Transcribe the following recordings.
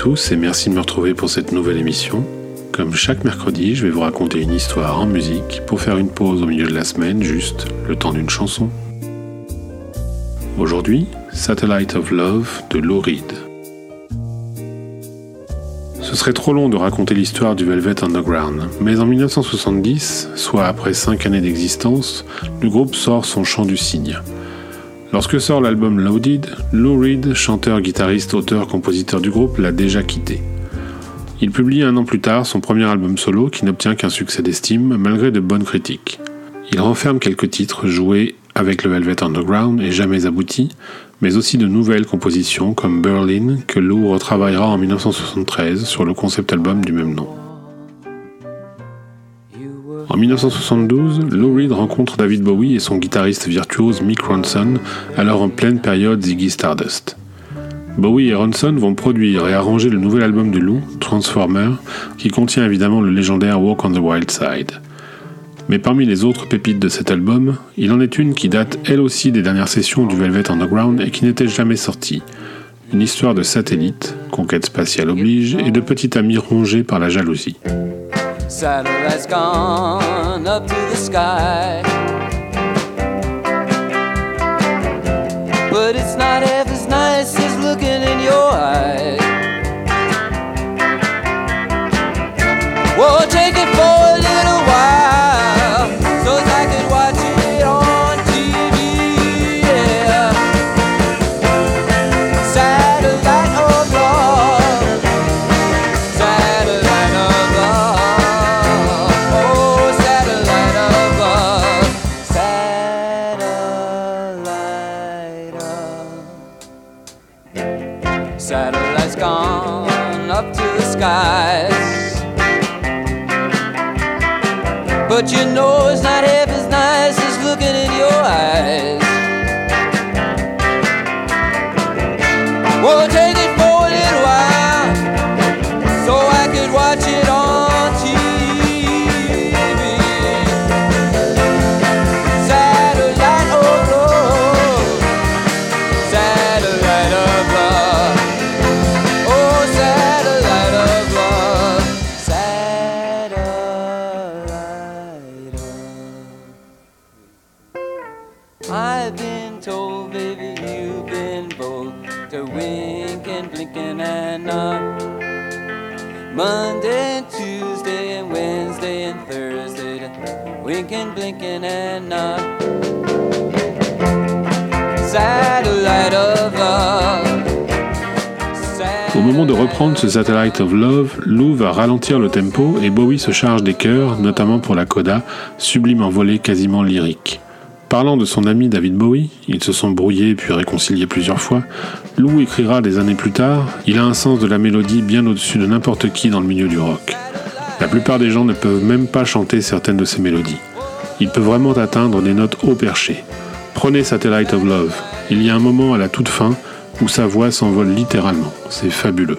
tous et merci de me retrouver pour cette nouvelle émission. Comme chaque mercredi, je vais vous raconter une histoire en musique pour faire une pause au milieu de la semaine, juste le temps d'une chanson. Aujourd'hui, Satellite of Love de Lou Reed. Ce serait trop long de raconter l'histoire du Velvet Underground, mais en 1970, soit après 5 années d'existence, le groupe sort son chant du cygne. Lorsque sort l'album Loaded, Lou Reed, chanteur, guitariste, auteur, compositeur du groupe, l'a déjà quitté. Il publie un an plus tard son premier album solo qui n'obtient qu'un succès d'estime malgré de bonnes critiques. Il renferme quelques titres joués avec le Velvet Underground et jamais aboutis, mais aussi de nouvelles compositions comme Berlin que Lou retravaillera en 1973 sur le concept album du même nom. En 1972, Lou Reed rencontre David Bowie et son guitariste virtuose Mick Ronson, alors en pleine période Ziggy Stardust. Bowie et Ronson vont produire et arranger le nouvel album de Lou, Transformer, qui contient évidemment le légendaire Walk on the Wild Side. Mais parmi les autres pépites de cet album, il en est une qui date elle aussi des dernières sessions du Velvet Underground et qui n'était jamais sortie. Une histoire de satellite, conquête spatiale oblige, et de petit ami rongé par la jalousie. Satellite's gone up to the sky. But it's not You know it's not half as nice as looking in your eyes. Well, take it for a little while so I could watch it to wink and blinking and nod. Monday and Tuesday and Wednesday and Thursday to wink and blinking and nod. Satellite of love. Au moment de reprendre ce Satellite of Love, Lou va ralentir le tempo et Bowie se charge des chœurs, notamment pour la coda, sublime envolée quasiment lyrique. Parlant de son ami David Bowie, ils se sont brouillés puis réconciliés plusieurs fois, Lou écrira des années plus tard Il a un sens de la mélodie bien au-dessus de n'importe qui dans le milieu du rock. La plupart des gens ne peuvent même pas chanter certaines de ces mélodies. Il peut vraiment atteindre des notes haut perchées. Prenez Satellite of Love. Il y a un moment à la toute fin où sa voix s'envole littéralement. C'est fabuleux.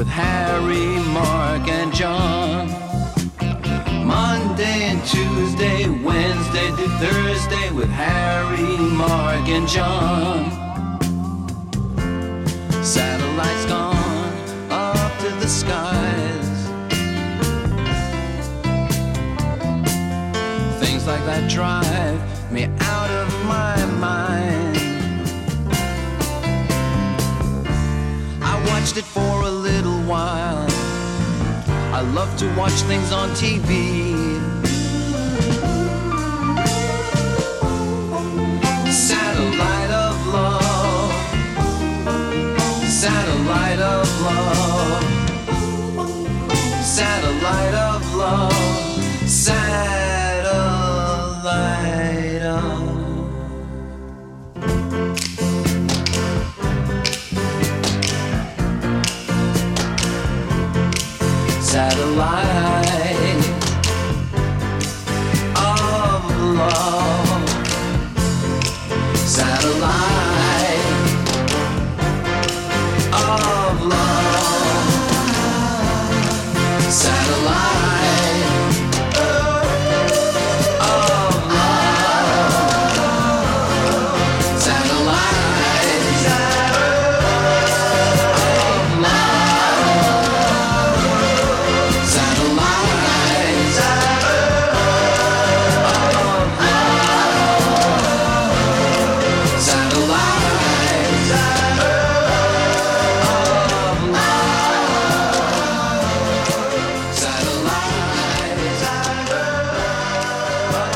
With Harry, Mark, and John. Monday and Tuesday, Wednesday to Thursday with Harry, Mark, and John. Satellites gone up to the skies. Things like that drive me out of my mind. I watched it for a while. I love to watch things on TV. Satellite of love. Satellite of love. Satellite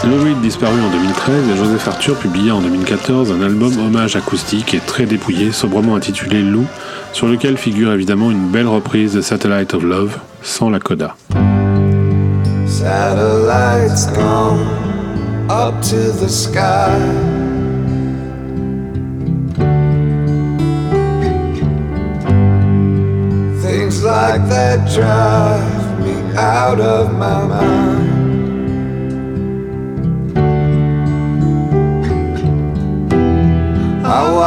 Lou Reed disparu en 2013 et Joseph Arthur publia en 2014 un album hommage acoustique et très dépouillé, sobrement intitulé Lou, sur lequel figure évidemment une belle reprise de Satellite of Love, sans la coda. Things like that drive me out of my mind.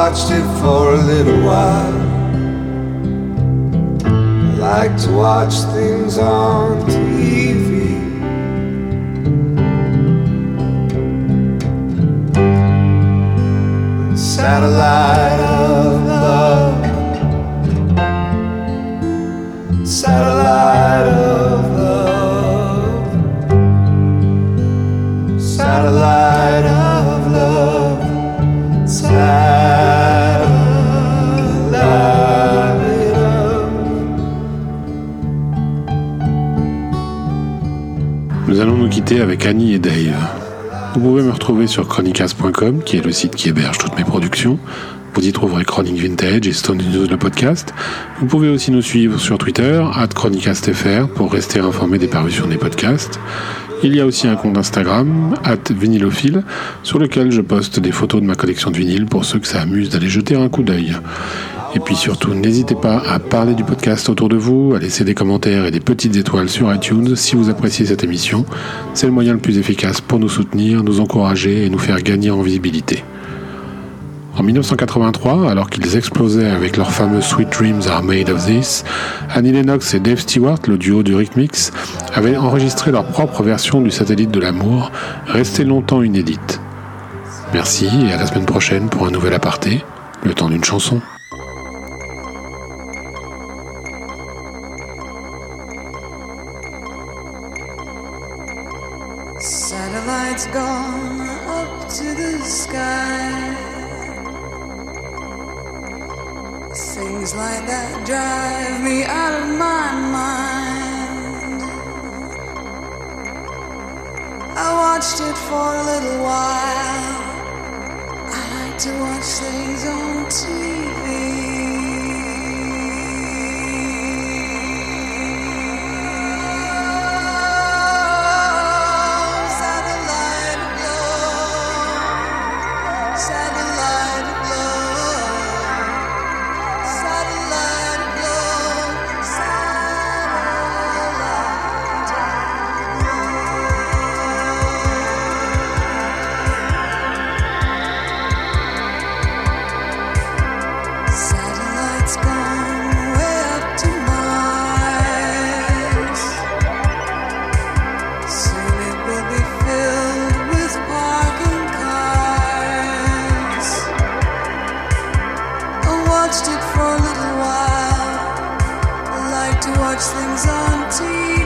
Watched it for a little while. I like to watch things on TV. Satellite of Nous allons nous quitter avec Annie et Dave. Vous pouvez me retrouver sur chronicast.com, qui est le site qui héberge toutes mes productions. Vous y trouverez Chronic Vintage et Stone News le podcast. Vous pouvez aussi nous suivre sur Twitter, at chronicastfr, pour rester informé des parutions des podcasts. Il y a aussi un compte Instagram, at vinylophile, sur lequel je poste des photos de ma collection de vinyles pour ceux que ça amuse d'aller jeter un coup d'œil. Et puis surtout, n'hésitez pas à parler du podcast autour de vous, à laisser des commentaires et des petites étoiles sur iTunes si vous appréciez cette émission. C'est le moyen le plus efficace pour nous soutenir, nous encourager et nous faire gagner en visibilité. En 1983, alors qu'ils explosaient avec leur fameux Sweet Dreams Are Made of This, Annie Lennox et Dave Stewart, le duo du Rhythmix, avaient enregistré leur propre version du satellite de l'amour, restée longtemps inédite. Merci et à la semaine prochaine pour un nouvel aparté, le temps d'une chanson. Watched it for a little while. I like to watch things on TV. watched it for a little while. I like to watch things on TV.